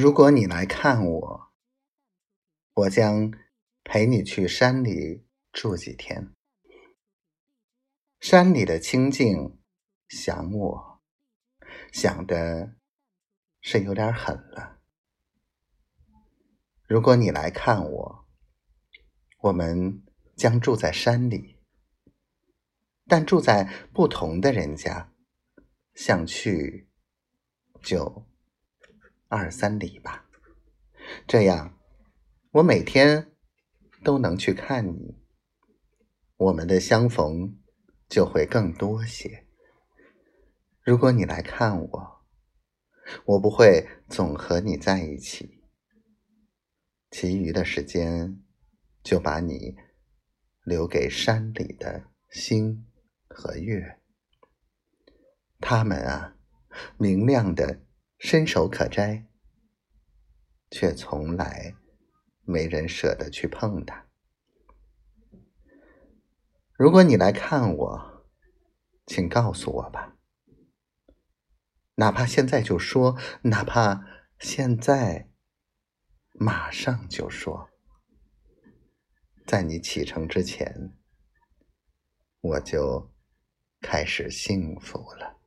如果你来看我，我将陪你去山里住几天。山里的清静，想我，想的是有点狠了。如果你来看我，我们将住在山里，但住在不同的人家，想去就。二三里吧，这样我每天都能去看你，我们的相逢就会更多些。如果你来看我，我不会总和你在一起，其余的时间就把你留给山里的星和月，他们啊，明亮的。伸手可摘，却从来没人舍得去碰它。如果你来看我，请告诉我吧，哪怕现在就说，哪怕现在马上就说，在你启程之前，我就开始幸福了。